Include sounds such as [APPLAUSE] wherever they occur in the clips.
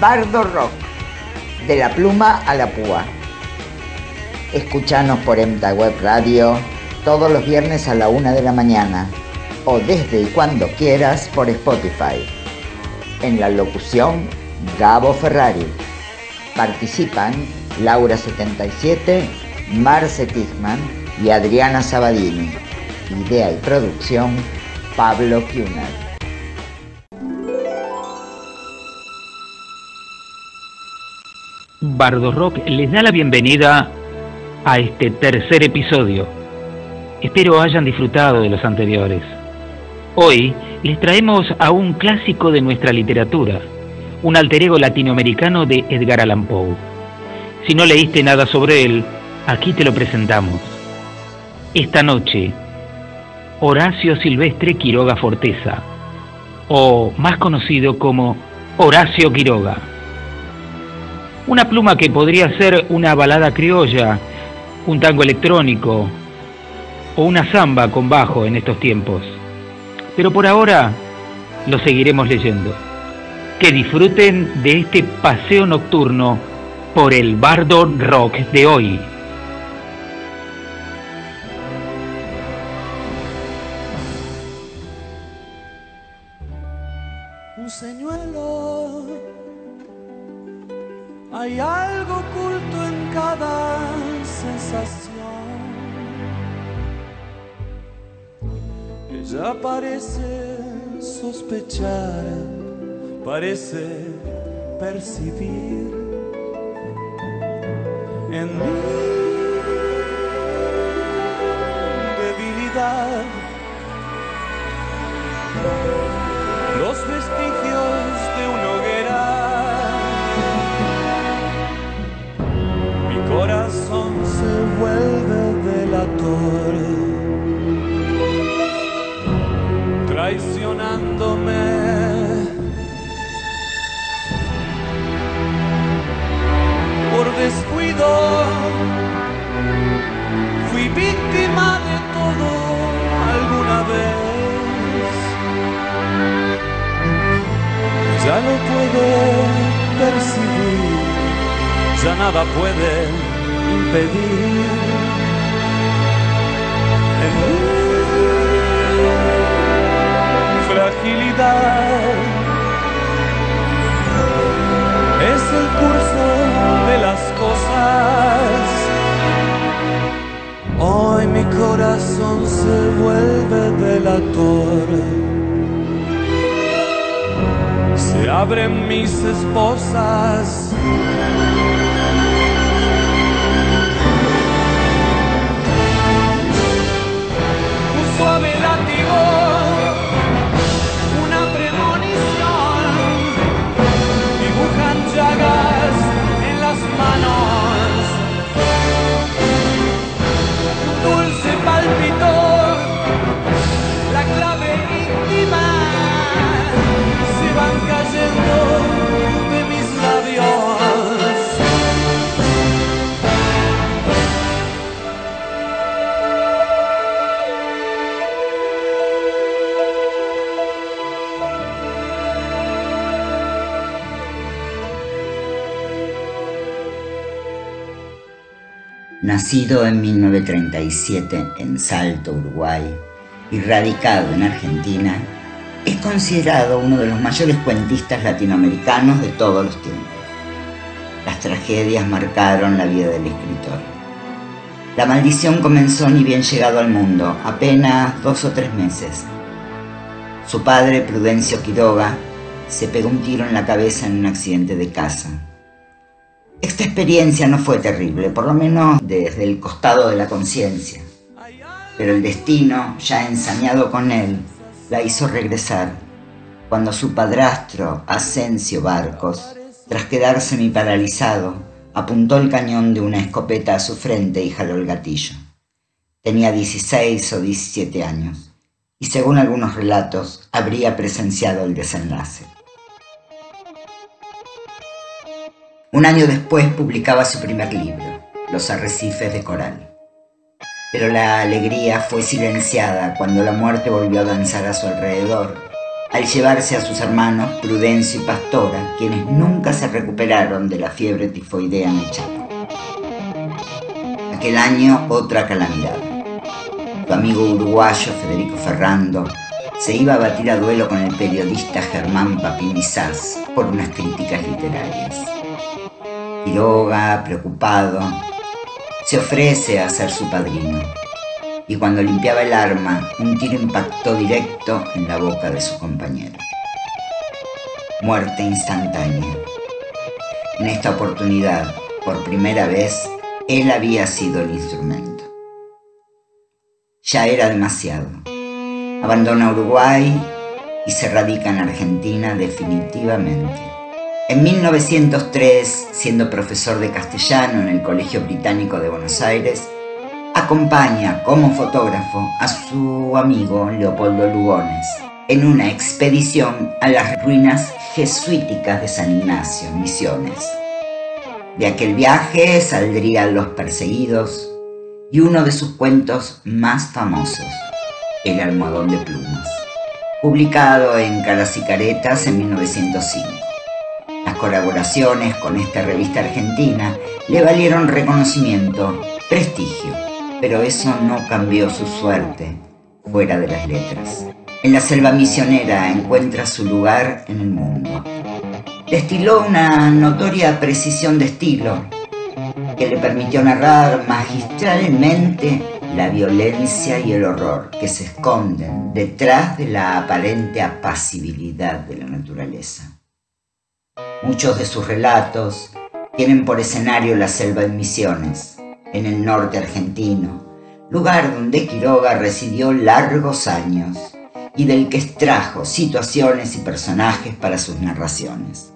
Bardo Rock, de la pluma a la púa. Escuchanos por Emta Web Radio todos los viernes a la una de la mañana o desde y cuando quieras por Spotify. En la locución, Gabo Ferrari. Participan Laura 77, Marce Tichman y Adriana Sabadini. Idea y producción, Pablo Kuhner. Bardo Rock les da la bienvenida a este tercer episodio. Espero hayan disfrutado de los anteriores. Hoy les traemos a un clásico de nuestra literatura, un alter ego latinoamericano de Edgar Allan Poe. Si no leíste nada sobre él, aquí te lo presentamos. Esta noche, Horacio Silvestre Quiroga Forteza, o más conocido como Horacio Quiroga. Una pluma que podría ser una balada criolla, un tango electrónico o una samba con bajo en estos tiempos. Pero por ahora lo seguiremos leyendo. Que disfruten de este paseo nocturno por el bardo rock de hoy. Sensación. Ella parece sospechar, parece percibir en mi Nacido en 1937 en Salto, Uruguay, y radicado en Argentina, es considerado uno de los mayores cuentistas latinoamericanos de todos los tiempos. Las tragedias marcaron la vida del escritor. La maldición comenzó ni bien llegado al mundo, apenas dos o tres meses. Su padre, Prudencio Quiroga, se pegó un tiro en la cabeza en un accidente de casa. Esta experiencia no fue terrible, por lo menos desde el costado de la conciencia. Pero el destino, ya ensañado con él, la hizo regresar cuando su padrastro, Asensio Barcos, tras quedar semiparalizado, apuntó el cañón de una escopeta a su frente y jaló el gatillo. Tenía 16 o 17 años y según algunos relatos habría presenciado el desenlace. Un año después publicaba su primer libro, Los arrecifes de coral. Pero la alegría fue silenciada cuando la muerte volvió a danzar a su alrededor, al llevarse a sus hermanos Prudencio y Pastora, quienes nunca se recuperaron de la fiebre tifoidea en el. Aquel año otra calamidad. Su amigo uruguayo Federico Ferrando se iba a batir a duelo con el periodista Germán Papinizás por unas críticas literarias. Quiroga, preocupado, se ofrece a ser su padrino y cuando limpiaba el arma, un tiro impactó directo en la boca de su compañero. Muerte instantánea. En esta oportunidad, por primera vez, él había sido el instrumento. Ya era demasiado. Abandona Uruguay y se radica en Argentina definitivamente. En 1903, siendo profesor de castellano en el Colegio Británico de Buenos Aires, acompaña como fotógrafo a su amigo Leopoldo Lugones en una expedición a las ruinas jesuíticas de San Ignacio, Misiones. De aquel viaje saldrían Los Perseguidos y uno de sus cuentos más famosos, El almohadón de plumas, publicado en Caras y Caretas en 1905. Las colaboraciones con esta revista argentina le valieron reconocimiento, prestigio pero eso no cambió su suerte fuera de las letras. En la selva misionera encuentra su lugar en el mundo. Destiló una notoria precisión de estilo que le permitió narrar magistralmente la violencia y el horror que se esconden detrás de la aparente apacibilidad de la naturaleza. Muchos de sus relatos tienen por escenario la selva en Misiones, en el norte argentino, lugar donde Quiroga residió largos años y del que extrajo situaciones y personajes para sus narraciones.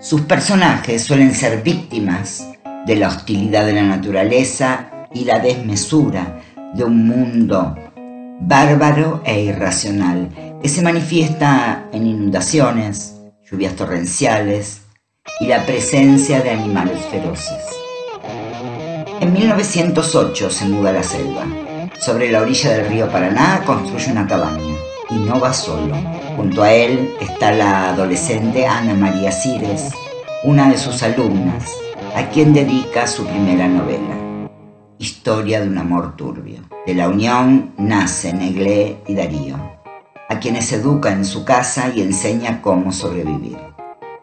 Sus personajes suelen ser víctimas de la hostilidad de la naturaleza y la desmesura de un mundo bárbaro e irracional que se manifiesta en inundaciones, lluvias torrenciales y la presencia de animales feroces. En 1908 se muda a la selva. Sobre la orilla del río Paraná construye una cabaña y no va solo. Junto a él está la adolescente Ana María Cires, una de sus alumnas, a quien dedica su primera novela, Historia de un amor turbio. De la unión nace Neglé y Darío, a quienes educa en su casa y enseña cómo sobrevivir.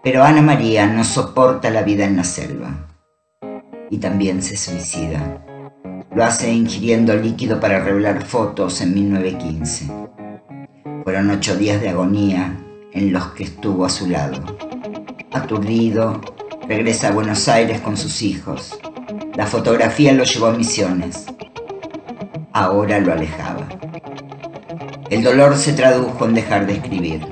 Pero Ana María no soporta la vida en la selva y también se suicida. Lo hace ingiriendo líquido para revelar fotos en 1915. Fueron ocho días de agonía en los que estuvo a su lado. Aturdido, regresa a Buenos Aires con sus hijos. La fotografía lo llevó a Misiones. Ahora lo alejaba. El dolor se tradujo en dejar de escribir.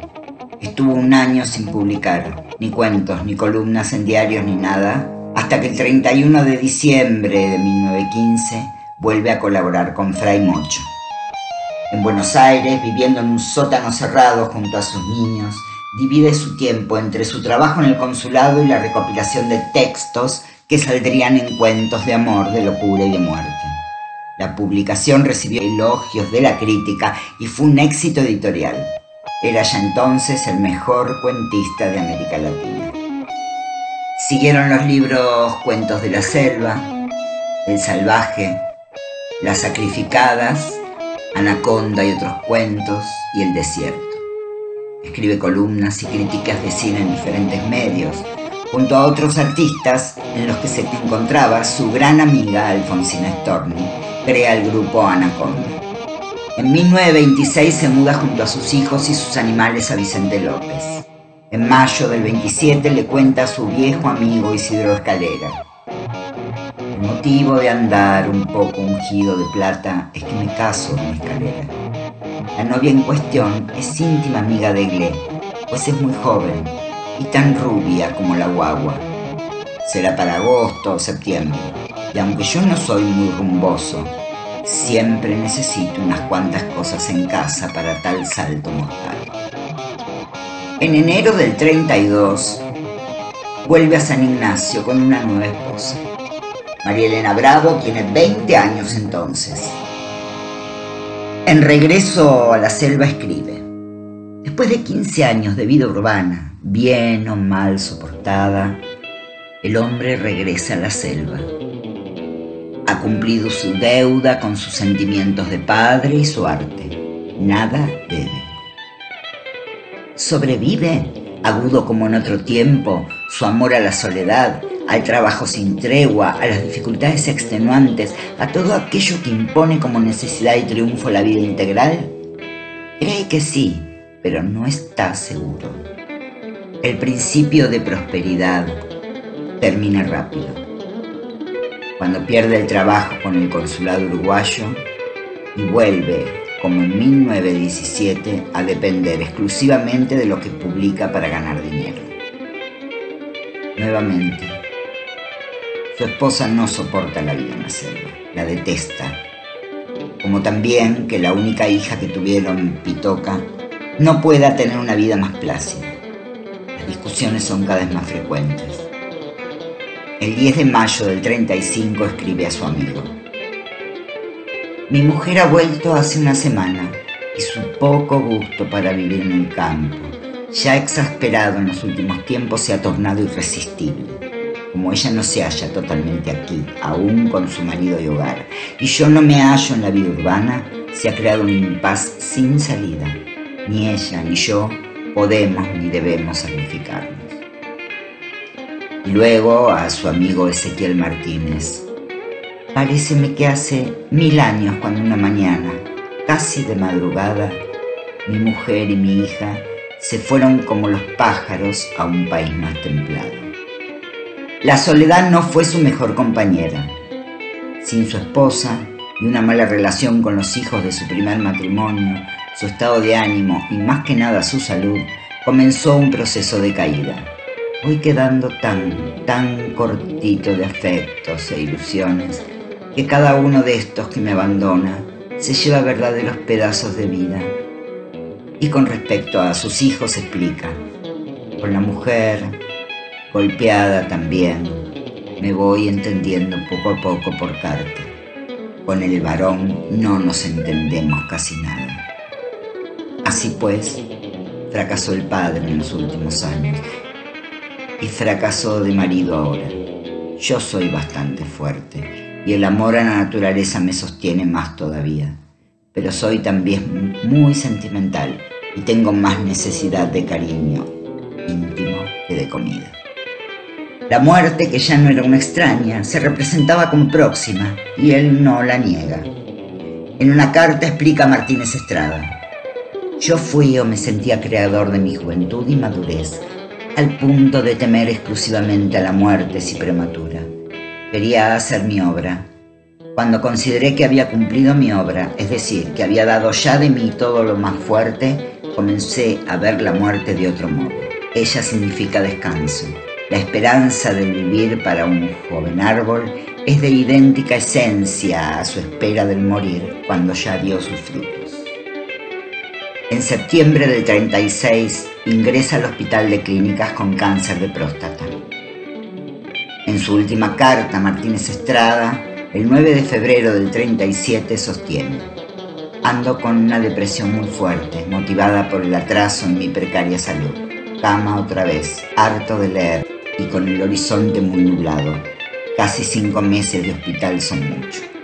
Estuvo un año sin publicar, ni cuentos, ni columnas en diarios, ni nada, hasta que el 31 de diciembre de 1915 vuelve a colaborar con Fray Mocho. En Buenos Aires, viviendo en un sótano cerrado junto a sus niños, divide su tiempo entre su trabajo en el consulado y la recopilación de textos que saldrían en cuentos de amor, de locura y de muerte. La publicación recibió elogios de la crítica y fue un éxito editorial. Era ya entonces el mejor cuentista de América Latina. Siguieron los libros Cuentos de la Selva, El Salvaje, Las Sacrificadas, Anaconda y otros cuentos y El Desierto. Escribe columnas y críticas de cine en diferentes medios, junto a otros artistas en los que se encontraba su gran amiga Alfonsina Storni, crea el grupo Anaconda. En 1926 se muda junto a sus hijos y sus animales a Vicente López. En mayo del 27 le cuenta a su viejo amigo Isidro Escalera. El motivo de andar un poco ungido de plata es que me caso con Escalera. La novia en cuestión es íntima amiga de Gle, pues es muy joven y tan rubia como la guagua. Será para agosto o septiembre, y aunque yo no soy muy rumboso, siempre necesito unas cuantas cosas en casa para tal salto mortal. En enero del 32, vuelve a San Ignacio con una nueva esposa. María Elena Bravo tiene 20 años entonces. En regreso a la selva escribe, Después de 15 años de vida urbana, bien o mal soportada, el hombre regresa a la selva. Ha cumplido su deuda con sus sentimientos de padre y su arte. Nada debe. Sobrevive, agudo como en otro tiempo, su amor a la soledad, al trabajo sin tregua, a las dificultades extenuantes, a todo aquello que impone como necesidad y triunfo la vida integral? Cree que sí, pero no está seguro. El principio de prosperidad termina rápido. Cuando pierde el trabajo con el consulado uruguayo y vuelve, como en 1917, a depender exclusivamente de lo que publica para ganar dinero. Nuevamente, su esposa no soporta la vida en la selva, la detesta. Como también que la única hija que tuvieron, Pitoca, no pueda tener una vida más plácida. Discusiones son cada vez más frecuentes. El 10 de mayo del 35 escribe a su amigo. Mi mujer ha vuelto hace una semana y su poco gusto para vivir en el campo, ya exasperado en los últimos tiempos, se ha tornado irresistible como ella no se halla totalmente aquí, aún con su marido y hogar, y yo no me hallo en la vida urbana, se ha creado un impas sin salida. Ni ella ni yo podemos ni debemos sacrificarnos. Y luego a su amigo Ezequiel Martínez. Pareceme que hace mil años cuando una mañana, casi de madrugada, mi mujer y mi hija se fueron como los pájaros a un país más templado. La soledad no fue su mejor compañera. Sin su esposa y una mala relación con los hijos de su primer matrimonio, su estado de ánimo y más que nada su salud, comenzó un proceso de caída. Voy quedando tan, tan cortito de afectos e ilusiones que cada uno de estos que me abandona se lleva verdaderos pedazos de vida. Y con respecto a sus hijos explica, con la mujer, golpeada también, me voy entendiendo poco a poco por carta. Con el varón no nos entendemos casi nada. Así pues, fracasó el padre en los últimos años y fracasó de marido ahora. Yo soy bastante fuerte y el amor a la naturaleza me sostiene más todavía, pero soy también muy sentimental y tengo más necesidad de cariño íntimo que de comida. La muerte, que ya no era una extraña, se representaba como próxima y él no la niega. En una carta explica Martínez Estrada, yo fui o me sentía creador de mi juventud y madurez, al punto de temer exclusivamente a la muerte si prematura. Quería hacer mi obra. Cuando consideré que había cumplido mi obra, es decir, que había dado ya de mí todo lo más fuerte, comencé a ver la muerte de otro modo. Ella significa descanso. La esperanza de vivir para un joven árbol es de idéntica esencia a su espera del morir cuando ya dio sus frutos. En septiembre del 36 ingresa al hospital de clínicas con cáncer de próstata. En su última carta, Martínez Estrada, el 9 de febrero del 37, sostiene, ando con una depresión muy fuerte, motivada por el atraso en mi precaria salud. Cama otra vez, harto de leer, y con el horizonte muy nublado. Casi cinco meses de hospital son mucho.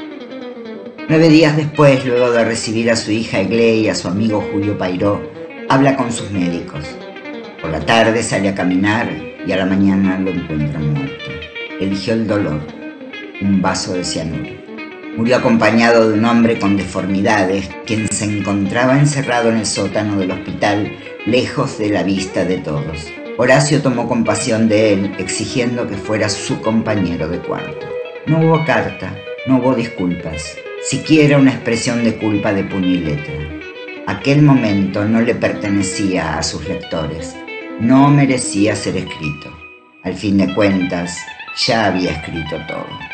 Nueve días después, luego de recibir a su hija Egle y a su amigo Julio Pairó, habla con sus médicos. Por la tarde sale a caminar y a la mañana lo encuentran muerto. Eligió el dolor, un vaso de cianuro. Murió acompañado de un hombre con deformidades, quien se encontraba encerrado en el sótano del hospital, lejos de la vista de todos. Horacio tomó compasión de él, exigiendo que fuera su compañero de cuarto. No hubo carta, no hubo disculpas, siquiera una expresión de culpa de puño letra. Aquel momento no le pertenecía a sus lectores, no merecía ser escrito. Al fin de cuentas, ya había escrito todo.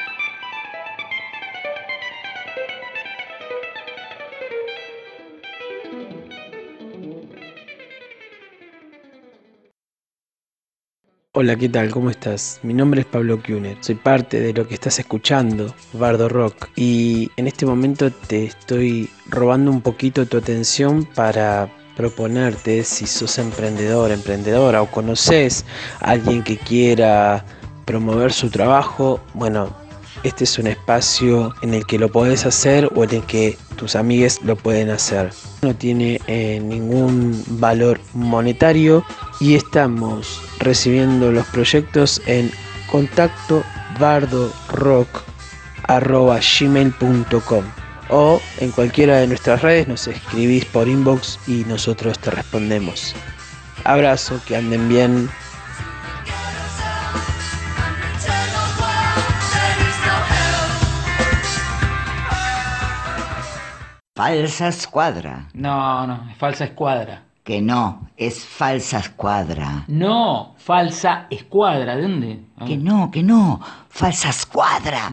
Hola, ¿qué tal? ¿Cómo estás? Mi nombre es Pablo Kunet. Soy parte de lo que estás escuchando, Bardo Rock. Y en este momento te estoy robando un poquito tu atención para proponerte si sos emprendedor, emprendedora o conoces a alguien que quiera promover su trabajo, bueno, este es un espacio en el que lo podés hacer o en el que tus amigues lo pueden hacer. No tiene eh, ningún valor monetario y estamos recibiendo los proyectos en contacto bardorock.gmail.com o en cualquiera de nuestras redes nos escribís por inbox y nosotros te respondemos. Abrazo, que anden bien. Falsa escuadra. No, no, es falsa escuadra. Que no, es falsa escuadra. No, falsa escuadra. ¿De dónde? Que no, que no, falsa escuadra.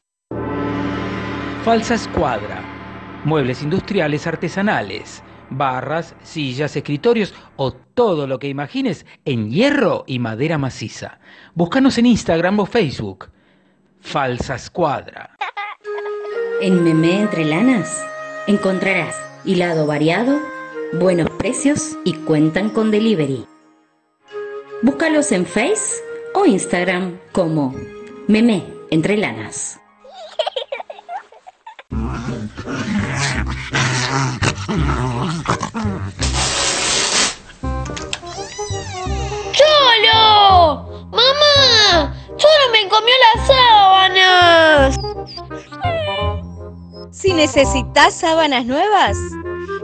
Falsa escuadra. Muebles industriales artesanales. Barras, sillas, escritorios o todo lo que imagines en hierro y madera maciza. Búscanos en Instagram o Facebook. Falsa escuadra. En Memé Entre Lanas encontrarás hilado variado, buenos precios y cuentan con delivery. Búscalos en Face o Instagram como Memé Entre Lanas. ¡Cholo! ¡Mamá! ¡Cholo me comió las sábanas! Si necesitas sábanas nuevas,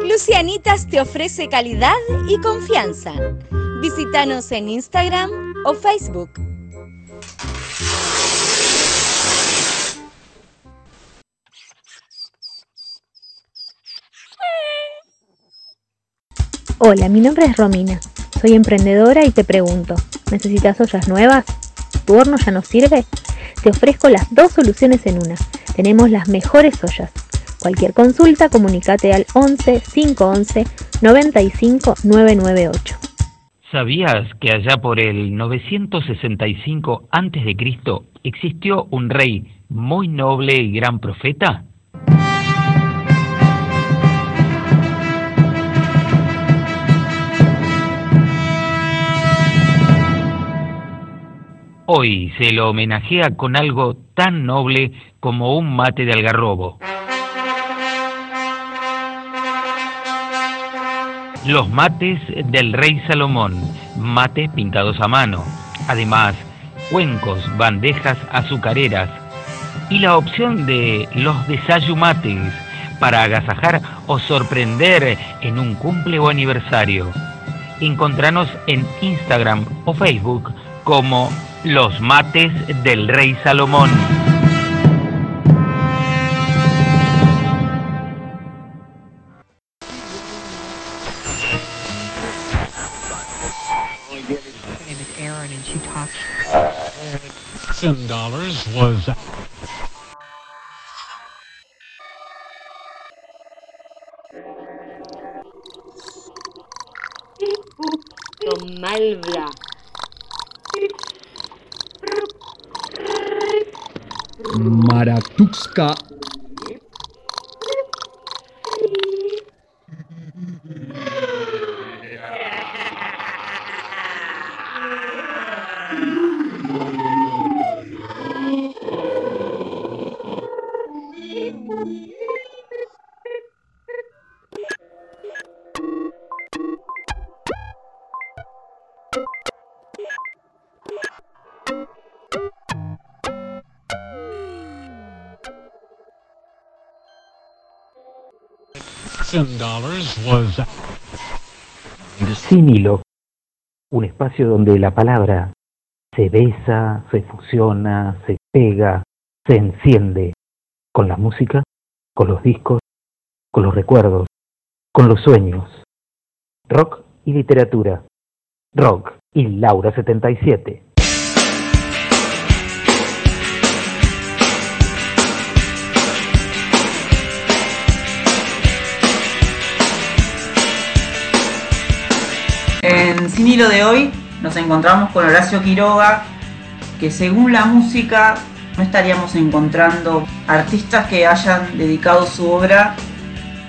Lucianitas te ofrece calidad y confianza. Visítanos en Instagram o Facebook. Hola, mi nombre es Romina. Soy emprendedora y te pregunto, ¿necesitas ollas nuevas? ¿Tu horno ya no sirve? Te ofrezco las dos soluciones en una. Tenemos las mejores ollas. Cualquier consulta, comunícate al 11 511 95 998. ¿Sabías que allá por el 965 a.C. existió un rey muy noble y gran profeta? Hoy se lo homenajea con algo tan noble como un mate de algarrobo. Los mates del rey Salomón, mates pintados a mano. Además, cuencos, bandejas azucareras y la opción de los desayumates para agasajar o sorprender en un cumple o aniversario. Encontranos en Instagram o Facebook como Los Mates del Rey Salomón. Dollars was. Maratuxca un espacio donde la palabra se besa, se fusiona, se pega, se enciende con la música, con los discos, con los recuerdos, con los sueños. Rock y literatura. Rock y Laura 77. En Sin Hilo de hoy nos encontramos con Horacio Quiroga, que según la música no estaríamos encontrando artistas que hayan dedicado su obra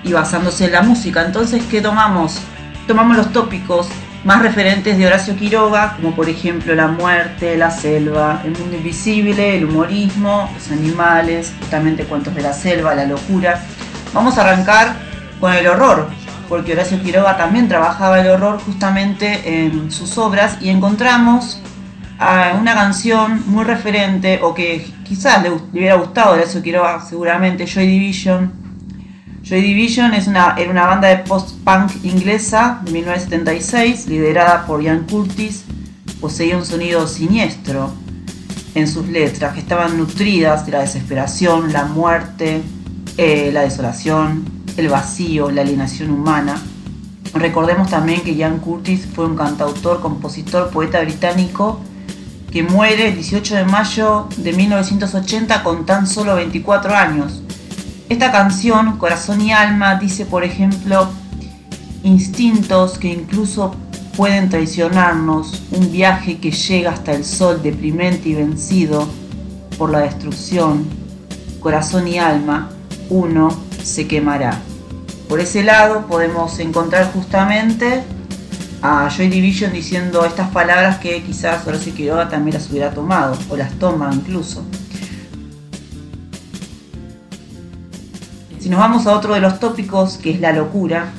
y basándose en la música. Entonces, ¿qué tomamos? tomamos los tópicos más referentes de Horacio Quiroga, como por ejemplo la muerte, la selva, el mundo invisible, el humorismo, los animales, justamente cuentos de la selva, la locura. Vamos a arrancar con el horror, porque Horacio Quiroga también trabajaba el horror justamente en sus obras y encontramos una canción muy referente o que quizás le, hubiera gustado a Horacio Quiroga seguramente, Joy Division, Joy Division es una, era una banda de post-punk inglesa de 1976, liderada por Ian Curtis. Poseía un sonido siniestro en sus letras, que estaban nutridas de la desesperación, la muerte, eh, la desolación, el vacío, la alienación humana. Recordemos también que Ian Curtis fue un cantautor, compositor, poeta británico que muere el 18 de mayo de 1980 con tan solo 24 años. Esta canción, Corazón y Alma, dice, por ejemplo, instintos que incluso pueden traicionarnos, un viaje que llega hasta el sol deprimente y vencido por la destrucción, corazón y alma, uno se quemará. Por ese lado podemos encontrar justamente a Joy Division diciendo estas palabras que quizás Horacio Quiroga también las hubiera tomado, o las toma incluso. Si nos vamos a otro de los tópicos, que es la locura,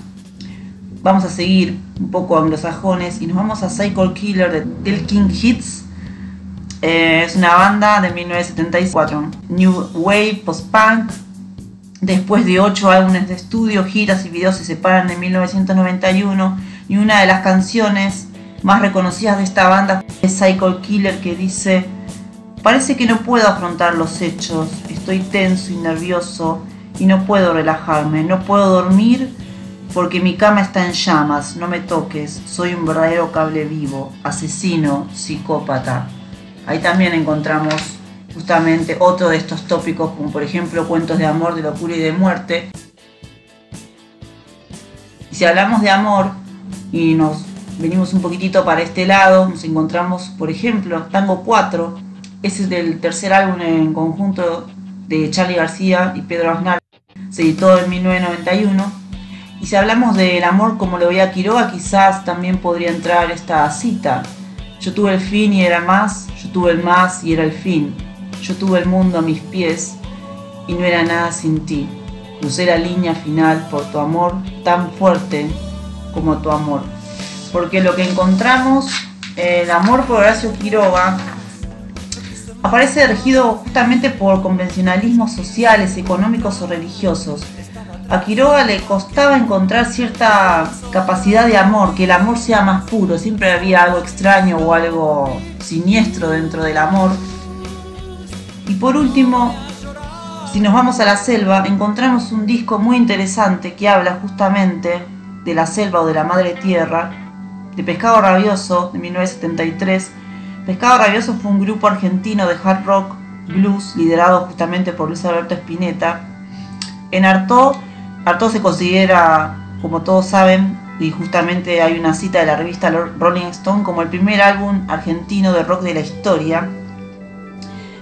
vamos a seguir un poco anglosajones y nos vamos a Cycle Killer de Del King Hits. Eh, es una banda de 1974, New Wave Post-Punk. Después de ocho álbumes de estudio, giras y videos se separan en 1991 y una de las canciones más reconocidas de esta banda es Cycle Killer que dice, parece que no puedo afrontar los hechos, estoy tenso y nervioso y no puedo relajarme, no puedo dormir porque mi cama está en llamas, no me toques, soy un verdadero cable vivo, asesino, psicópata. Ahí también encontramos justamente otro de estos tópicos, como por ejemplo cuentos de amor, de locura y de muerte. Y si hablamos de amor y nos venimos un poquitito para este lado, nos encontramos, por ejemplo, Tango 4, ese es del tercer álbum en conjunto de Charlie García y Pedro Aznar se editó en 1991. Y si hablamos del amor como lo veía Quiroga, quizás también podría entrar esta cita. Yo tuve el fin y era más, yo tuve el más y era el fin. Yo tuve el mundo a mis pies y no era nada sin ti. Crucé la línea final por tu amor tan fuerte como tu amor. Porque lo que encontramos, el amor por Horacio Quiroga, aparece regido justamente por convencionalismos sociales, económicos o religiosos. A Quiroga le costaba encontrar cierta capacidad de amor, que el amor sea más puro, siempre había algo extraño o algo siniestro dentro del amor. Y por último, si nos vamos a la selva, encontramos un disco muy interesante que habla justamente de la selva o de la madre tierra, de Pescado Rabioso, de 1973, Pescado Rabioso fue un grupo argentino de hard rock blues liderado justamente por Luis Alberto Spinetta. En Artaud, Artaud se considera, como todos saben, y justamente hay una cita de la revista Rolling Stone como el primer álbum argentino de rock de la historia.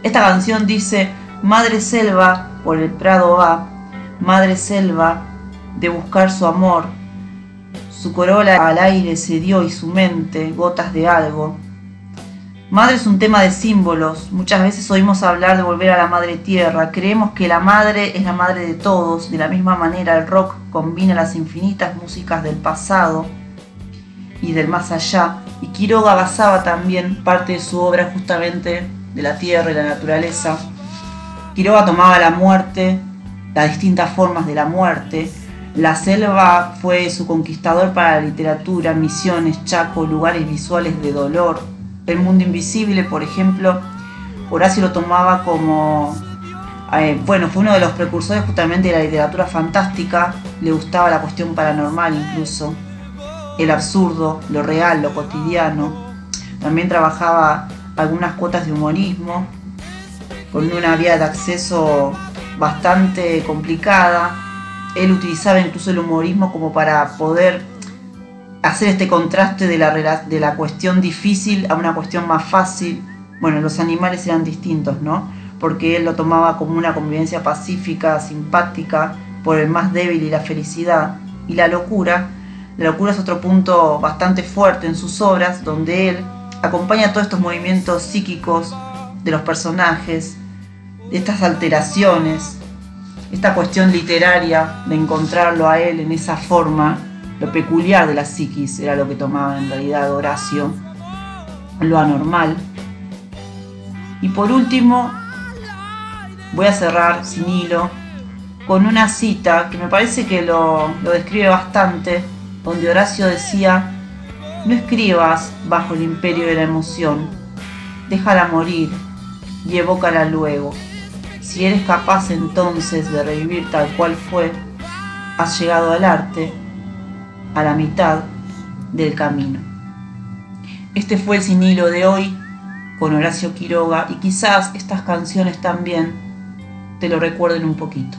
Esta canción dice, Madre Selva por el Prado va, Madre Selva de buscar su amor, su corola al aire se dio y su mente gotas de algo, Madre es un tema de símbolos. Muchas veces oímos hablar de volver a la madre tierra. Creemos que la madre es la madre de todos. De la misma manera el rock combina las infinitas músicas del pasado y del más allá. Y Quiroga basaba también parte de su obra justamente de la tierra y la naturaleza. Quiroga tomaba la muerte, las distintas formas de la muerte. La selva fue su conquistador para la literatura, misiones, chaco, lugares visuales de dolor, el mundo invisible, por ejemplo, Horacio lo tomaba como, eh, bueno, fue uno de los precursores justamente de la literatura fantástica, le gustaba la cuestión paranormal incluso, el absurdo, lo real, lo cotidiano. También trabajaba algunas cuotas de humorismo, con una vía de acceso bastante complicada. Él utilizaba incluso el humorismo como para poder hacer este contraste de la, de la cuestión difícil a una cuestión más fácil. Bueno, los animales eran distintos, ¿no? Porque él lo tomaba como una convivencia pacífica, simpática, por el más débil y la felicidad. Y la locura La locura es otro punto bastante fuerte en sus obras, donde él acompaña todos estos movimientos psíquicos de los personajes, de estas alteraciones, esta cuestión literaria de encontrarlo a él en esa forma, lo peculiar de la psiquis era lo que tomaba en realidad Horacio, lo anormal. Y por último, voy a cerrar sin hilo con una cita que me parece que lo, lo describe bastante, donde Horacio decía, no escribas bajo el imperio de la emoción, déjala morir y evócala luego. Si eres capaz entonces de revivir tal cual fue, has llegado al arte a la mitad del camino. Este fue el sin hilo de hoy con Horacio Quiroga y quizás estas canciones también te lo recuerden un poquito.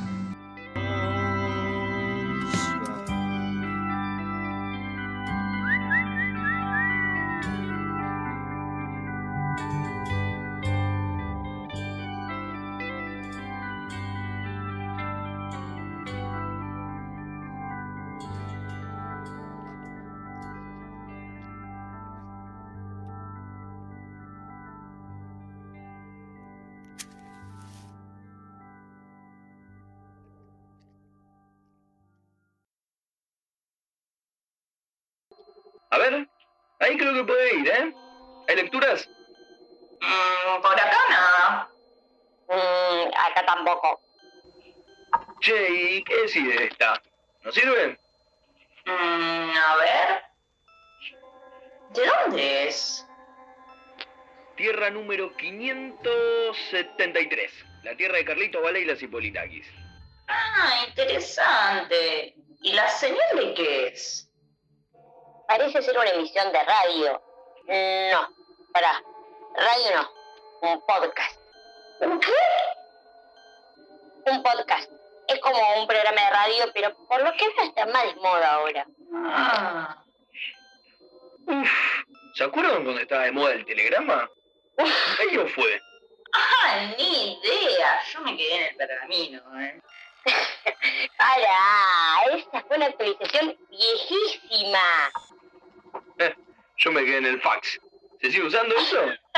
Ahí creo que puede ir, ¿eh? ¿Hay lecturas? Mm, por acá nada. Mm, acá tampoco. Che, ¿y qué decide esta? ¿No sirve? Mm, a ver. ¿De dónde es? Tierra número 573. La tierra de Carlito Vale y las Hipolitakis. Ah, interesante. ¿Y la señal de qué es? Parece ser una emisión de radio. No, para. Radio no. Un podcast. ¿Un qué? Un podcast. Es como un programa de radio, pero por lo que veo está más de moda ahora. Ah. Uf, ¿se acuerdan cuando estaba de moda el telegrama? [LAUGHS] ¿Qué año fue? Ah, ni idea. Yo me quedé en el pergamino, ¿eh? [LAUGHS] Para, esta fue una actualización viejísima. Yo me quedé en el fax. ¿Se sigue usando eso? [LAUGHS]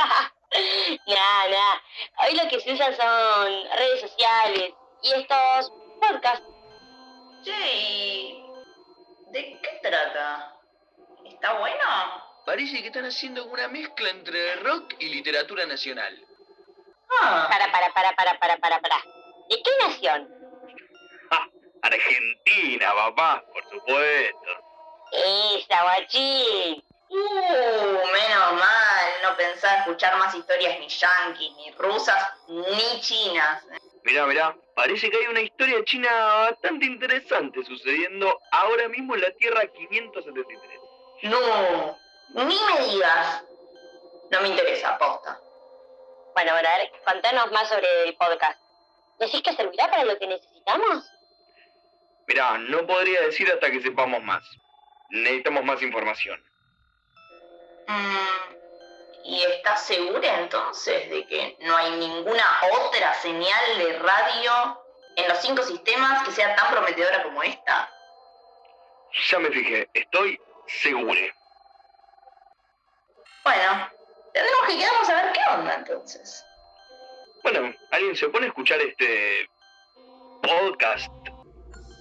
nah, nah. Hoy lo que se usan son redes sociales y estos podcasts. Sí. ¿De qué trata? ¿Está bueno? Parece que están haciendo una mezcla entre rock y literatura nacional. Ah. Para, para, para, para, para, para, para. ¿De qué nación? [LAUGHS] Argentina, papá, por supuesto. Esa, guachín. Uh, menos mal. No pensaba escuchar más historias ni yanquis, ni rusas, ni chinas. Mirá, mirá, parece que hay una historia china bastante interesante sucediendo ahora mismo en la Tierra 573. No, ni me digas. No me interesa, posta. Bueno, bueno, a ver, contanos más sobre el podcast. ¿Decís que servirá para lo que necesitamos? Mirá, no podría decir hasta que sepamos más. Necesitamos más información. Mm, ¿Y estás segura entonces de que no hay ninguna otra señal de radio en los cinco sistemas que sea tan prometedora como esta? Ya me fijé, estoy seguro. Bueno, tendremos que quedarnos a ver qué onda entonces. Bueno, alguien se pone a escuchar este podcast,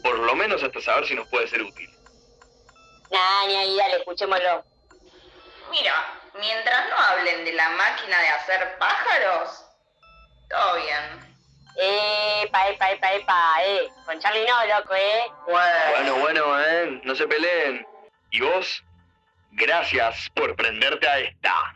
por lo menos hasta saber si nos puede ser útil. Nah, ni ahí, dale, escuchémoslo. Mira, mientras no hablen de la máquina de hacer pájaros, todo bien. Epa, epa, epa, epa, eh. Con Charlie no, loco, eh. Bueno, bueno, eh, no se peleen. ¿Y vos? Gracias por prenderte a esta.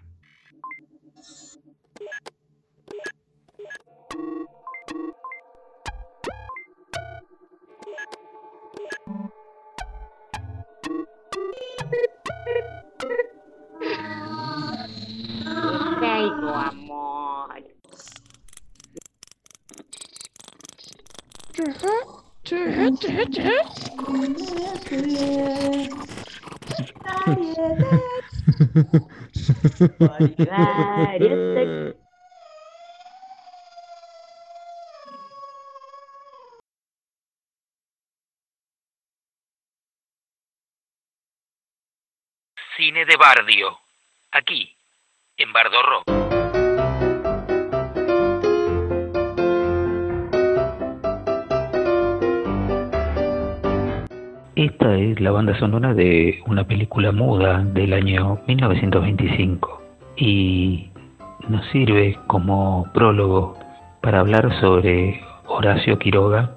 Cine de Bardio, aquí, en Bardo Esta es la banda sonora de una película muda del año 1925 y nos sirve como prólogo para hablar sobre Horacio Quiroga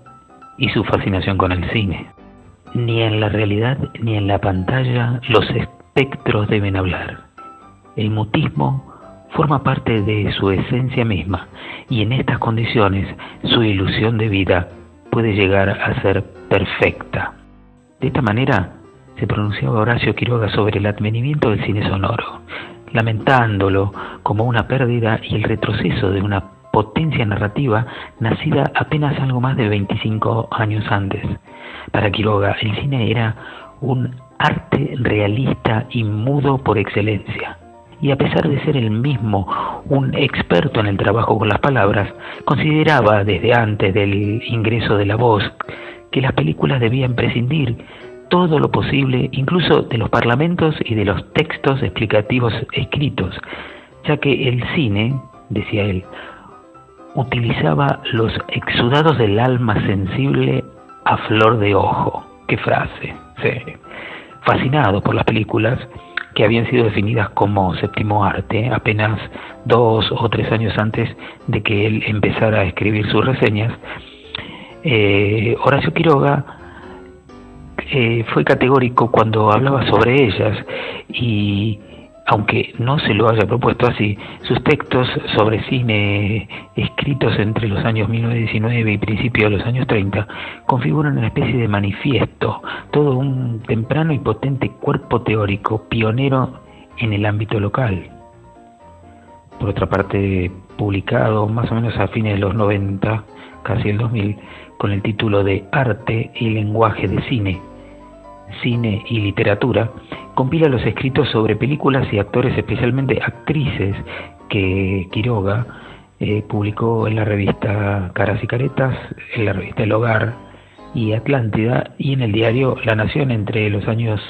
y su fascinación con el cine. Ni en la realidad ni en la pantalla los espectros deben hablar. El mutismo forma parte de su esencia misma y en estas condiciones su ilusión de vida puede llegar a ser perfecta. De esta manera se pronunciaba Horacio Quiroga sobre el advenimiento del cine sonoro, lamentándolo como una pérdida y el retroceso de una potencia narrativa nacida apenas algo más de 25 años antes. Para Quiroga el cine era un arte realista y mudo por excelencia. Y a pesar de ser el mismo un experto en el trabajo con las palabras, consideraba desde antes del ingreso de la voz que las películas debían prescindir todo lo posible, incluso de los parlamentos y de los textos explicativos escritos, ya que el cine, decía él, utilizaba los exudados del alma sensible a flor de ojo. Qué frase. Fascinado por las películas que habían sido definidas como séptimo arte apenas dos o tres años antes de que él empezara a escribir sus reseñas, eh, Horacio Quiroga eh, fue categórico cuando hablaba sobre ellas y aunque no se lo haya propuesto así, sus textos sobre cine escritos entre los años 1919 y principios de los años 30 configuran una especie de manifiesto, todo un temprano y potente cuerpo teórico pionero en el ámbito local. Por otra parte, publicado más o menos a fines de los 90, casi el 2000, con el título de Arte y lenguaje de cine, cine y literatura, compila los escritos sobre películas y actores, especialmente actrices, que Quiroga eh, publicó en la revista Caras y Caretas, en la revista El Hogar y Atlántida y en el diario La Nación entre los años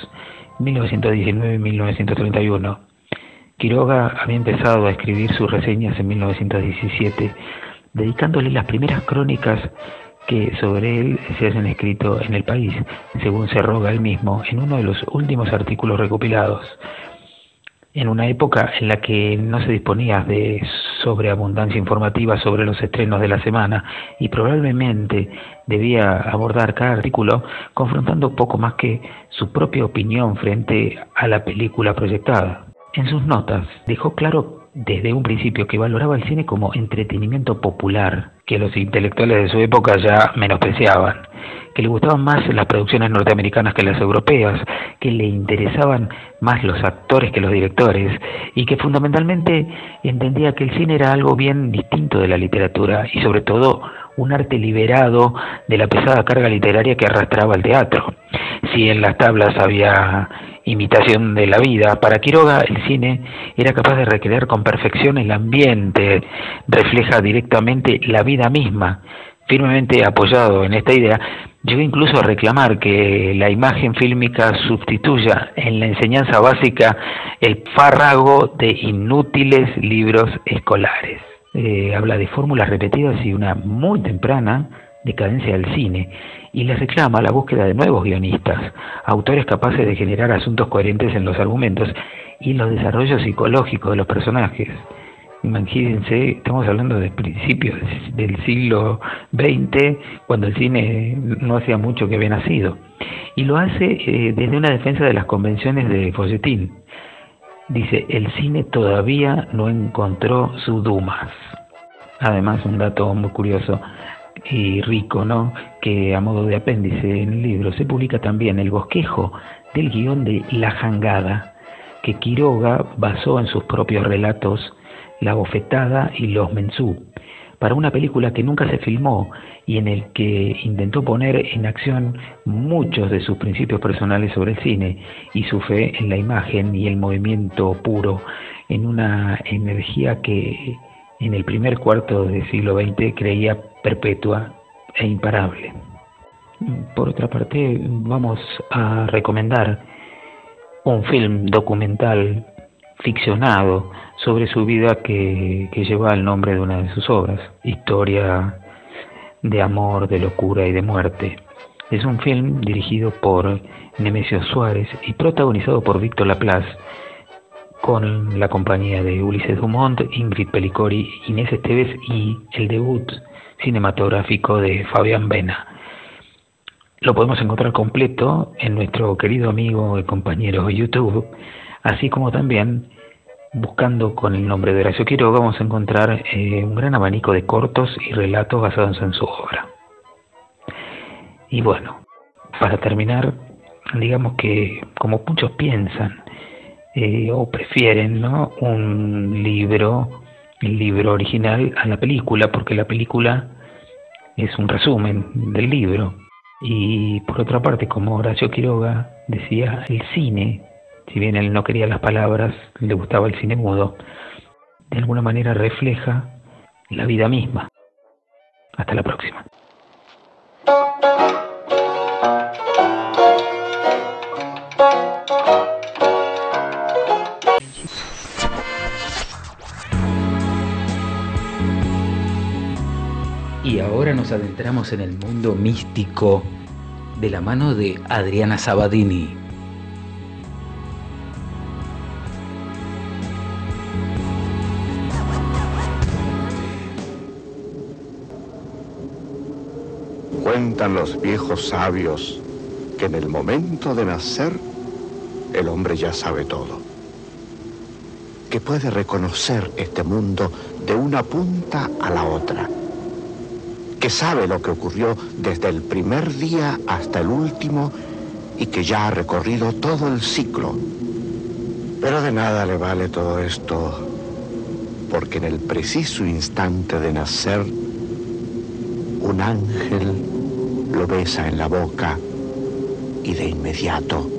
1919 y 1931. Quiroga había empezado a escribir sus reseñas en 1917, dedicándole las primeras crónicas que sobre él se hacen escrito en el país, según se roga él mismo en uno de los últimos artículos recopilados. En una época en la que no se disponía de sobreabundancia informativa sobre los estrenos de la semana y probablemente debía abordar cada artículo confrontando poco más que su propia opinión frente a la película proyectada. En sus notas dejó claro desde un principio que valoraba el cine como entretenimiento popular, que los intelectuales de su época ya menospreciaban, que le gustaban más las producciones norteamericanas que las europeas, que le interesaban más los actores que los directores, y que fundamentalmente entendía que el cine era algo bien distinto de la literatura y sobre todo un arte liberado de la pesada carga literaria que arrastraba el teatro. Si en las tablas había imitación de la vida. Para Quiroga el cine era capaz de recrear con perfección el ambiente, refleja directamente la vida misma. Firmemente apoyado en esta idea, llegó incluso a reclamar que la imagen fílmica sustituya en la enseñanza básica el fárrago de inútiles libros escolares. Eh, habla de fórmulas repetidas y una muy temprana decadencia del cine y le reclama la búsqueda de nuevos guionistas, autores capaces de generar asuntos coherentes en los argumentos y los desarrollos psicológicos de los personajes. Imagínense, estamos hablando de principios del siglo XX, cuando el cine no hacía mucho que había nacido. Y lo hace eh, desde una defensa de las convenciones de Folletín. Dice, el cine todavía no encontró su Dumas. Además, un dato muy curioso, y rico, ¿no? Que a modo de apéndice en el libro se publica también el bosquejo del guion de La Jangada, que Quiroga basó en sus propios relatos La Bofetada y Los Mensú, para una película que nunca se filmó y en el que intentó poner en acción muchos de sus principios personales sobre el cine y su fe en la imagen y el movimiento puro, en una energía que en el primer cuarto del siglo XX creía perpetua e imparable. Por otra parte, vamos a recomendar un film documental ficcionado sobre su vida que, que lleva el nombre de una de sus obras, Historia de amor, de locura y de muerte. Es un film dirigido por Nemesio Suárez y protagonizado por Víctor Laplace, con la compañía de Ulises Dumont, Ingrid Pelicori, Inés Esteves y el debut cinematográfico de Fabián Vena. Lo podemos encontrar completo en nuestro querido amigo y compañero YouTube, así como también buscando con el nombre de Horacio Quiroga vamos a encontrar eh, un gran abanico de cortos y relatos basados en su obra. Y bueno, para terminar, digamos que como muchos piensan eh, o prefieren ¿no? un libro, el libro original a la película, porque la película es un resumen del libro. Y por otra parte, como Horacio Quiroga decía, el cine si bien él no quería las palabras, le gustaba el cine mudo, de alguna manera refleja la vida misma. Hasta la próxima. Y ahora nos adentramos en el mundo místico de la mano de Adriana Sabadini. Cuentan los viejos sabios que en el momento de nacer el hombre ya sabe todo. Que puede reconocer este mundo de una punta a la otra. Que sabe lo que ocurrió desde el primer día hasta el último y que ya ha recorrido todo el ciclo. Pero de nada le vale todo esto porque en el preciso instante de nacer, un ángel lo besa en la boca y de inmediato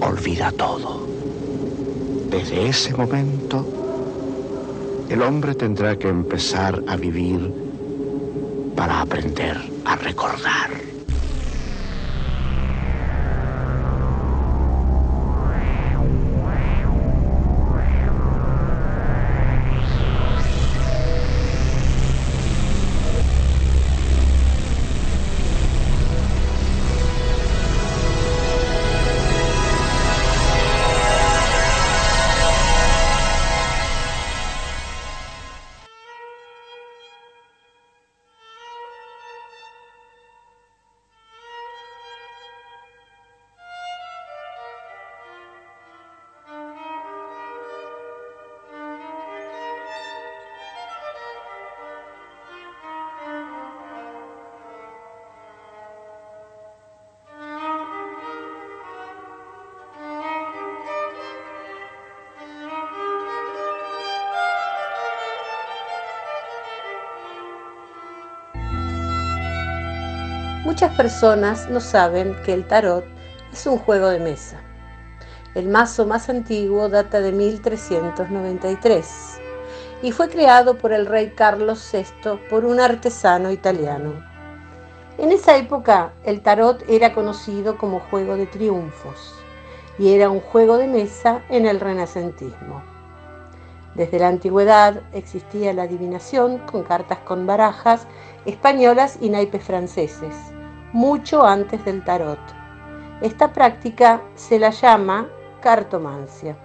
olvida todo. Desde ese momento, el hombre tendrá que empezar a vivir para aprender a recordar. Muchas personas no saben que el tarot es un juego de mesa. El mazo más antiguo data de 1393 y fue creado por el rey Carlos VI por un artesano italiano. En esa época el tarot era conocido como juego de triunfos y era un juego de mesa en el renacentismo. Desde la antigüedad existía la adivinación con cartas con barajas españolas y naipes franceses mucho antes del tarot. Esta práctica se la llama cartomancia.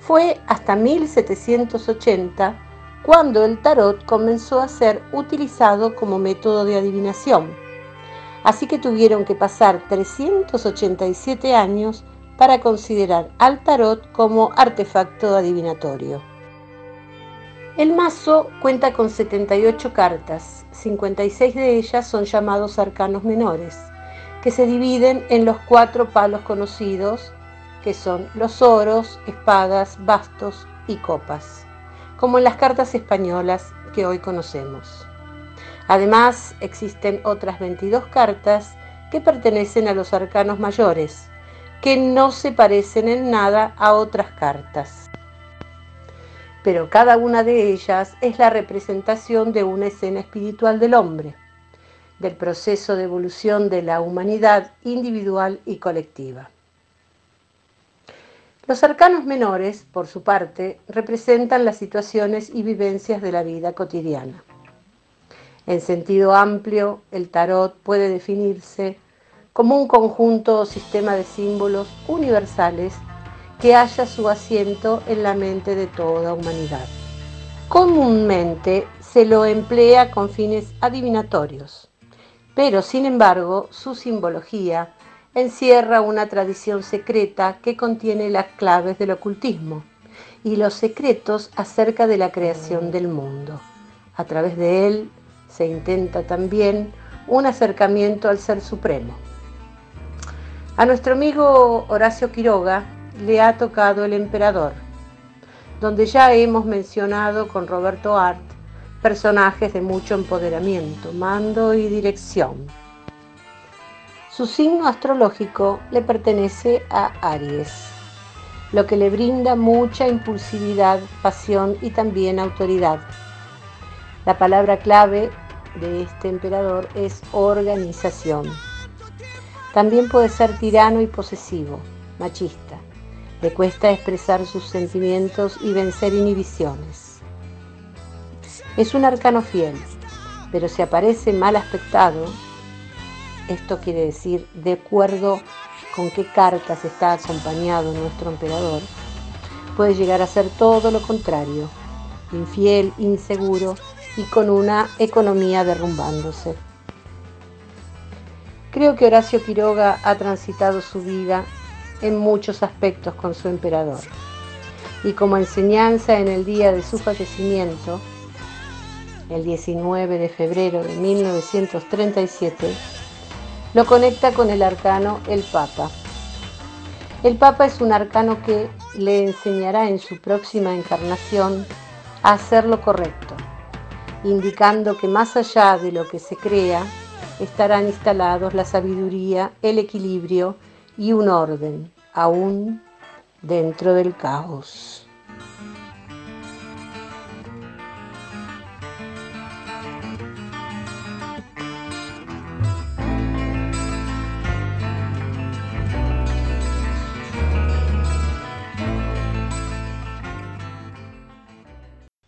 Fue hasta 1780 cuando el tarot comenzó a ser utilizado como método de adivinación. Así que tuvieron que pasar 387 años para considerar al tarot como artefacto adivinatorio. El mazo cuenta con 78 cartas, 56 de ellas son llamados arcanos menores, que se dividen en los cuatro palos conocidos, que son los oros, espadas, bastos y copas, como en las cartas españolas que hoy conocemos. Además, existen otras 22 cartas que pertenecen a los arcanos mayores, que no se parecen en nada a otras cartas pero cada una de ellas es la representación de una escena espiritual del hombre, del proceso de evolución de la humanidad individual y colectiva. Los arcanos menores, por su parte, representan las situaciones y vivencias de la vida cotidiana. En sentido amplio, el tarot puede definirse como un conjunto o sistema de símbolos universales que haya su asiento en la mente de toda humanidad. Comúnmente se lo emplea con fines adivinatorios, pero sin embargo su simbología encierra una tradición secreta que contiene las claves del ocultismo y los secretos acerca de la creación del mundo. A través de él se intenta también un acercamiento al Ser Supremo. A nuestro amigo Horacio Quiroga le ha tocado el emperador, donde ya hemos mencionado con Roberto Art personajes de mucho empoderamiento, mando y dirección. Su signo astrológico le pertenece a Aries, lo que le brinda mucha impulsividad, pasión y también autoridad. La palabra clave de este emperador es organización. También puede ser tirano y posesivo, machista. Le cuesta expresar sus sentimientos y vencer inhibiciones. Es un arcano fiel, pero si aparece mal aspectado, esto quiere decir de acuerdo con qué cartas está acompañado nuestro emperador, puede llegar a ser todo lo contrario, infiel, inseguro y con una economía derrumbándose. Creo que Horacio Quiroga ha transitado su vida en muchos aspectos con su emperador. Y como enseñanza en el día de su fallecimiento, el 19 de febrero de 1937, lo conecta con el arcano el Papa. El Papa es un arcano que le enseñará en su próxima encarnación a hacer lo correcto, indicando que más allá de lo que se crea, estarán instalados la sabiduría, el equilibrio y un orden, aún dentro del caos.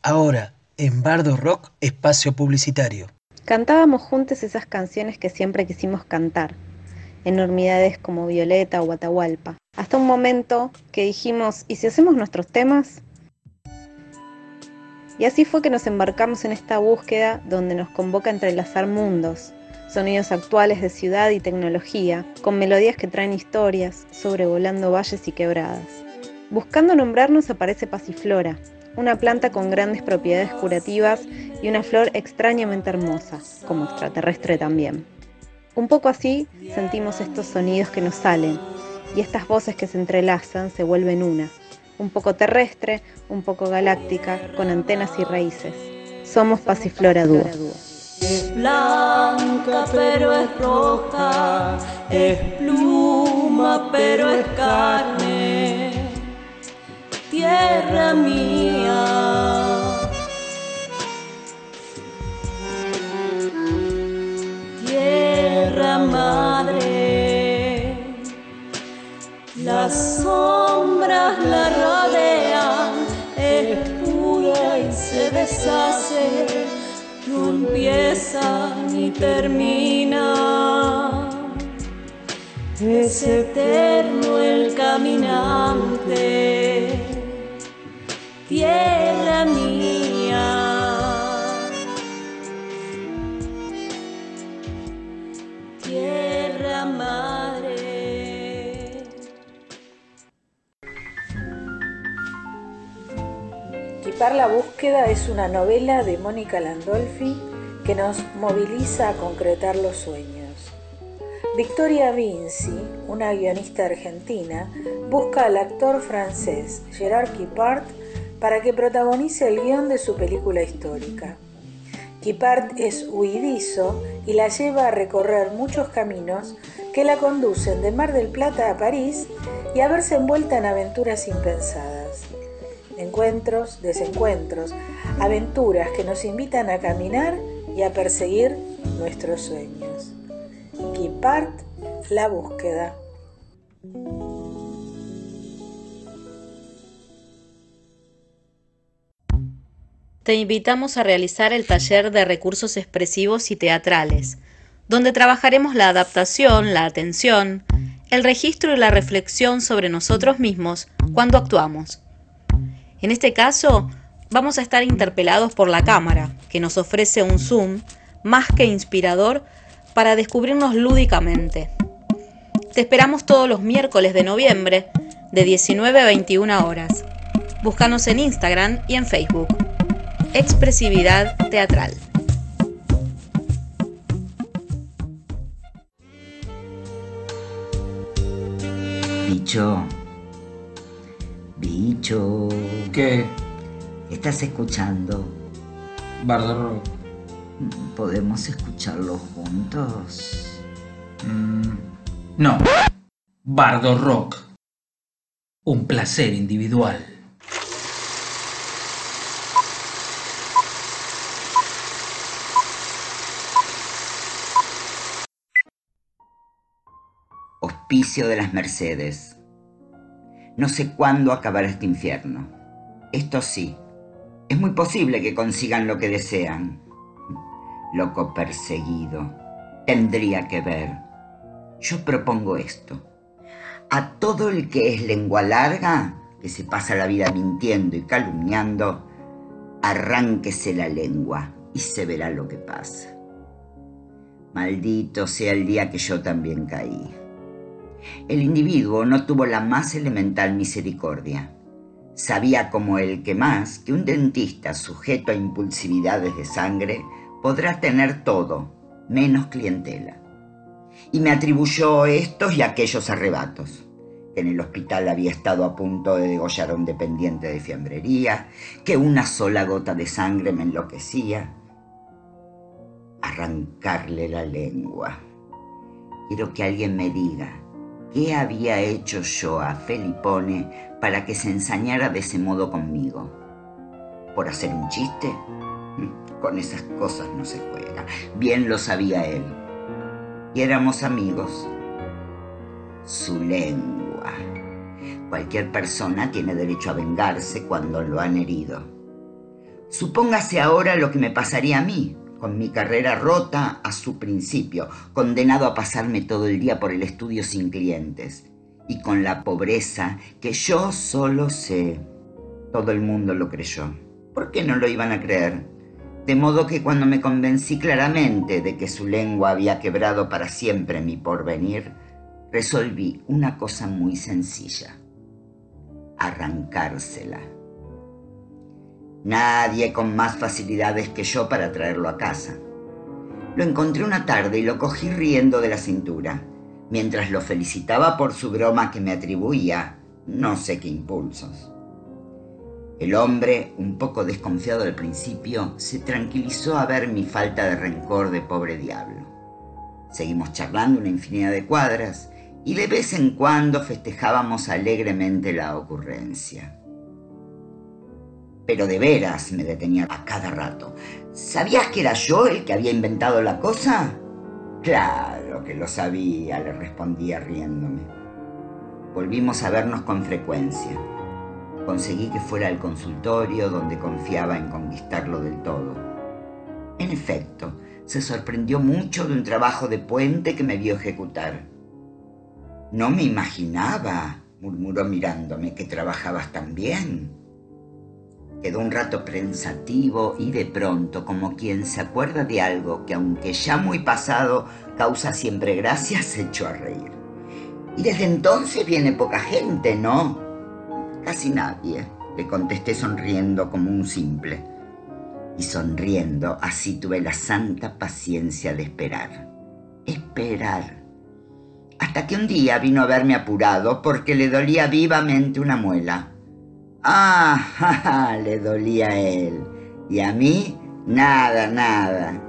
Ahora, en Bardo Rock, espacio publicitario. Cantábamos juntos esas canciones que siempre quisimos cantar, enormidades como Violeta o Atahualpa. Hasta un momento que dijimos, ¿y si hacemos nuestros temas? Y así fue que nos embarcamos en esta búsqueda donde nos convoca a entrelazar mundos, sonidos actuales de ciudad y tecnología, con melodías que traen historias, sobrevolando valles y quebradas. Buscando nombrarnos aparece Pasiflora, una planta con grandes propiedades curativas y una flor extrañamente hermosa, como extraterrestre también. Un poco así sentimos estos sonidos que nos salen y estas voces que se entrelazan se vuelven una, un poco terrestre, un poco galáctica, con antenas y raíces. Somos Pasiflora Dúo. Es blanca pero es roja, es pluma pero es carne tierra mía. Las sombras la rodean, es pura y se deshace, no empieza ni termina. Es eterno el caminante tierra mía. La búsqueda es una novela de Mónica Landolfi que nos moviliza a concretar los sueños. Victoria Vinci, una guionista argentina, busca al actor francés Gerard Kipart para que protagonice el guion de su película histórica. Kipart es huidizo y la lleva a recorrer muchos caminos que la conducen de Mar del Plata a París y a verse envuelta en aventuras impensadas encuentros, desencuentros, aventuras que nos invitan a caminar y a perseguir nuestros sueños. Kipart, la búsqueda. Te invitamos a realizar el taller de recursos expresivos y teatrales, donde trabajaremos la adaptación, la atención, el registro y la reflexión sobre nosotros mismos cuando actuamos. En este caso, vamos a estar interpelados por la cámara, que nos ofrece un zoom más que inspirador para descubrirnos lúdicamente. Te esperamos todos los miércoles de noviembre de 19 a 21 horas. Búscanos en Instagram y en Facebook. Expresividad Teatral. Bicho. Bicho. ¿Qué? ¿Estás escuchando? Bardo Rock. ¿Podemos escucharlo juntos? Mm, no. Bardo Rock. Un placer individual. Hospicio de las Mercedes. No sé cuándo acabará este infierno. Esto sí, es muy posible que consigan lo que desean. Loco perseguido, tendría que ver. Yo propongo esto. A todo el que es lengua larga, que se pasa la vida mintiendo y calumniando, arránquese la lengua y se verá lo que pasa. Maldito sea el día que yo también caí. El individuo no tuvo la más elemental misericordia. Sabía como el que más que un dentista sujeto a impulsividades de sangre podrá tener todo, menos clientela. Y me atribuyó estos y aquellos arrebatos. Que en el hospital había estado a punto de degollar a un dependiente de fiambrería, que una sola gota de sangre me enloquecía. Arrancarle la lengua. Quiero que alguien me diga, ¿Qué había hecho yo a Felipone para que se ensañara de ese modo conmigo? ¿Por hacer un chiste? [LAUGHS] Con esas cosas no se juega. Bien lo sabía él. Y éramos amigos. Su lengua. Cualquier persona tiene derecho a vengarse cuando lo han herido. Supóngase ahora lo que me pasaría a mí con mi carrera rota a su principio, condenado a pasarme todo el día por el estudio sin clientes, y con la pobreza que yo solo sé. Todo el mundo lo creyó. ¿Por qué no lo iban a creer? De modo que cuando me convencí claramente de que su lengua había quebrado para siempre mi porvenir, resolví una cosa muy sencilla, arrancársela. Nadie con más facilidades que yo para traerlo a casa. Lo encontré una tarde y lo cogí riendo de la cintura, mientras lo felicitaba por su broma que me atribuía no sé qué impulsos. El hombre, un poco desconfiado al principio, se tranquilizó a ver mi falta de rencor de pobre diablo. Seguimos charlando una infinidad de cuadras y de vez en cuando festejábamos alegremente la ocurrencia. Pero de veras me detenía a cada rato. ¿Sabías que era yo el que había inventado la cosa? Claro que lo sabía, le respondía riéndome. Volvimos a vernos con frecuencia. Conseguí que fuera al consultorio donde confiaba en conquistarlo del todo. En efecto, se sorprendió mucho de un trabajo de puente que me vio ejecutar. No me imaginaba, murmuró mirándome, que trabajabas tan bien. Quedó un rato pensativo y de pronto, como quien se acuerda de algo que aunque ya muy pasado causa siempre gracia, se echó a reír. Y desde entonces viene poca gente, ¿no? Casi nadie, le contesté sonriendo como un simple. Y sonriendo, así tuve la santa paciencia de esperar. Esperar. Hasta que un día vino a verme apurado porque le dolía vivamente una muela. Ah, [LAUGHS] le dolía a él. Y a mí, nada, nada.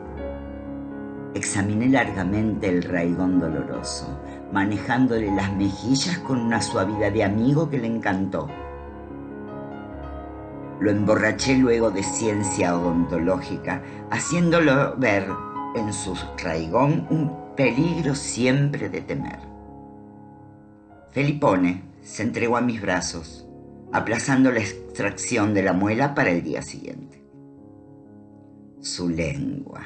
Examiné largamente el raigón doloroso, manejándole las mejillas con una suavidad de amigo que le encantó. Lo emborraché luego de ciencia odontológica, haciéndolo ver en su raigón un peligro siempre de temer. Felipone se entregó a mis brazos aplazando la extracción de la muela para el día siguiente. su lengua.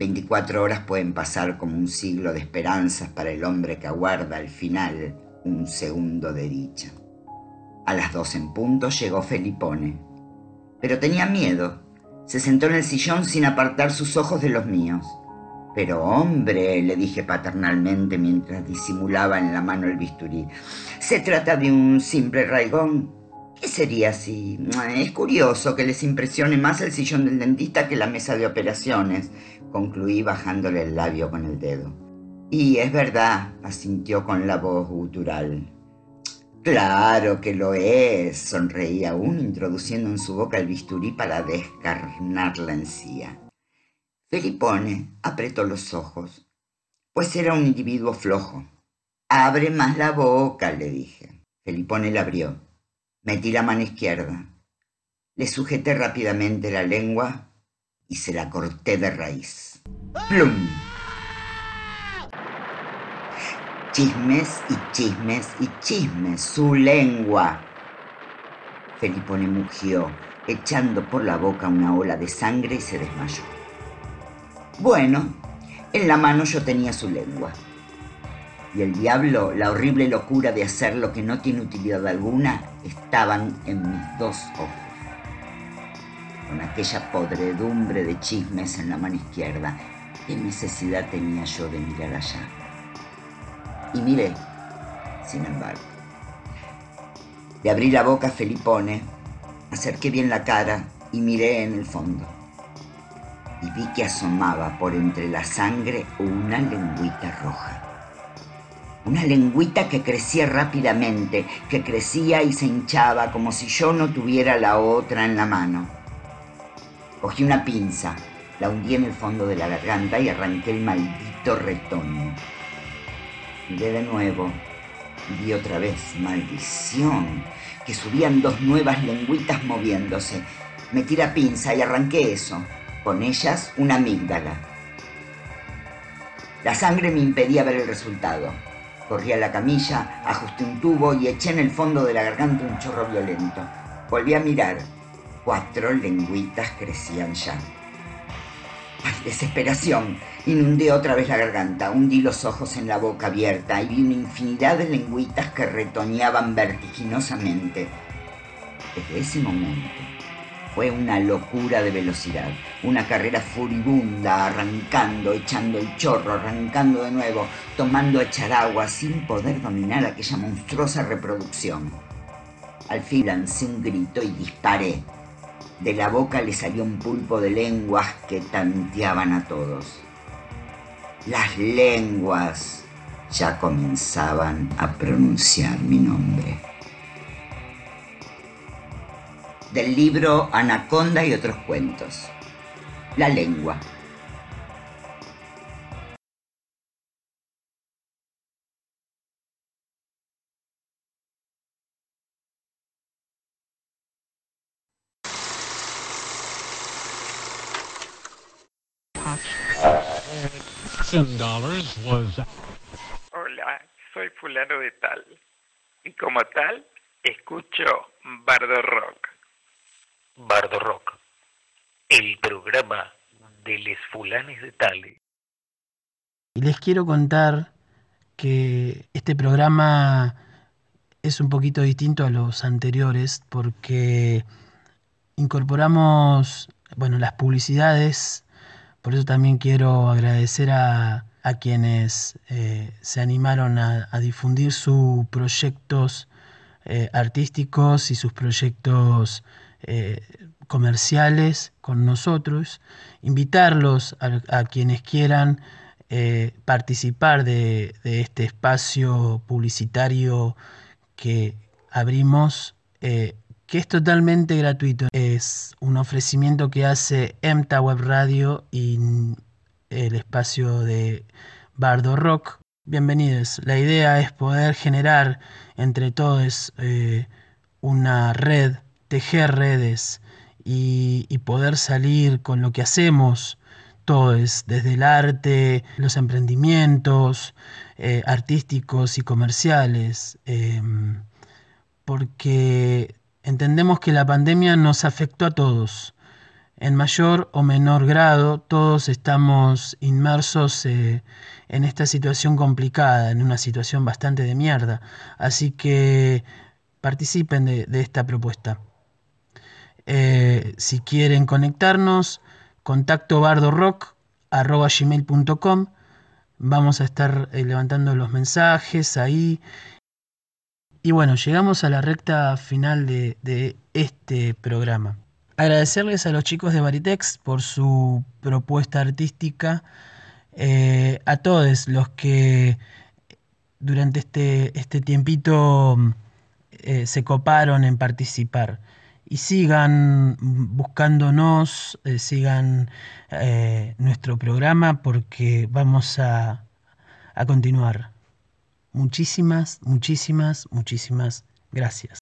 24 horas pueden pasar como un siglo de esperanzas para el hombre que aguarda al final un segundo de dicha. A las dos en punto llegó Felipone, pero tenía miedo. Se sentó en el sillón sin apartar sus ojos de los míos. Pero hombre, le dije paternalmente mientras disimulaba en la mano el bisturí, se trata de un simple raigón. ¿Qué sería si... Es curioso que les impresione más el sillón del dentista que la mesa de operaciones, concluí bajándole el labio con el dedo. Y es verdad, asintió con la voz gutural. Claro que lo es, sonreí aún, introduciendo en su boca el bisturí para descarnar la encía. Felipone apretó los ojos, pues era un individuo flojo. Abre más la boca, le dije. Felipone la abrió. Metí la mano izquierda. Le sujeté rápidamente la lengua y se la corté de raíz. ¡Plum! Chismes y chismes y chismes, su lengua. Felipone mugió, echando por la boca una ola de sangre y se desmayó. Bueno, en la mano yo tenía su lengua. Y el diablo, la horrible locura de hacer lo que no tiene utilidad alguna, estaban en mis dos ojos. Con aquella podredumbre de chismes en la mano izquierda, ¿qué necesidad tenía yo de mirar allá? Y miré, sin embargo. Le abrí la boca a Felipone, acerqué bien la cara y miré en el fondo. Y vi que asomaba por entre la sangre una lengüita roja. Una lengüita que crecía rápidamente, que crecía y se hinchaba como si yo no tuviera la otra en la mano. Cogí una pinza, la hundí en el fondo de la garganta y arranqué el maldito retoño. Miré de nuevo y vi otra vez, maldición, que subían dos nuevas lengüitas moviéndose. Metí la pinza y arranqué eso, con ellas una amígdala. La sangre me impedía ver el resultado. Corrí a la camilla, ajusté un tubo y eché en el fondo de la garganta un chorro violento. Volví a mirar. Cuatro lengüitas crecían ya. ¡Ay, desesperación! Inundé otra vez la garganta, hundí los ojos en la boca abierta y vi una infinidad de lengüitas que retoñaban vertiginosamente. Desde ese momento fue una locura de velocidad, una carrera furibunda, arrancando, echando el chorro, arrancando de nuevo, tomando a echar agua sin poder dominar aquella monstruosa reproducción. Al fin lancé un grito y disparé. De la boca le salió un pulpo de lenguas que tanteaban a todos. Las lenguas ya comenzaban a pronunciar mi nombre. Del libro Anaconda y otros cuentos. La lengua. Hola, soy fulano de tal. Y como tal, escucho Bardo Rock. Bardo Rock, el programa de les fulanes de tal. Y les quiero contar que este programa es un poquito distinto a los anteriores porque incorporamos, bueno, las publicidades, por eso también quiero agradecer a, a quienes eh, se animaron a, a, difundir sus proyectos eh, artísticos y sus proyectos eh, comerciales con nosotros, invitarlos a, quienes quieran eh, participar de, este espacio publicitario que abrimos, eh, que es totalmente gratuito. Es un ofrecimiento que hace EMTA Web Radio y el espacio de Bardo Rock. Bienvenidos. La idea es poder generar entre todos una red, tejer redes y, poder salir con lo que hacemos todos, desde el arte, los emprendimientos eh, artísticos y comerciales, eh, porque entendemos que la pandemia nos afectó a todos en mayor o menor grado, todos estamos inmersos eh, en esta situación complicada, en una situación bastante de mierda. Así que participen de esta propuesta. Eh, si quieren conectarnos, contacto bardorock.com. Vamos a estar eh, levantando los mensajes ahí. Y bueno, llegamos a la recta final de, este programa. Agradecerles a los chicos de Baritex por su propuesta artística, eh, a todos los que durante este, este tiempito se coparon en participar. Y sigan buscándonos, eh, sigan eh, nuestro programa porque vamos a, a continuar. Muchísimas, muchísimas, muchísimas gracias.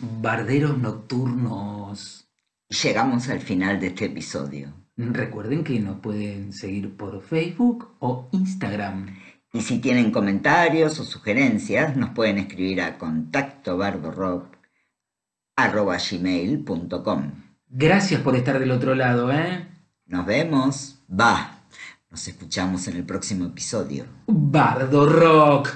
Barderos nocturnos. Llegamos al final de este episodio. Recuerden que nos pueden seguir por Facebook o Instagram. Y si tienen comentarios o sugerencias, nos pueden escribir a contactobardorock.gmail.com Gracias por estar del otro lado, ¿eh? Nos vemos. Va. Nos escuchamos en el próximo episodio. Bardo Rock.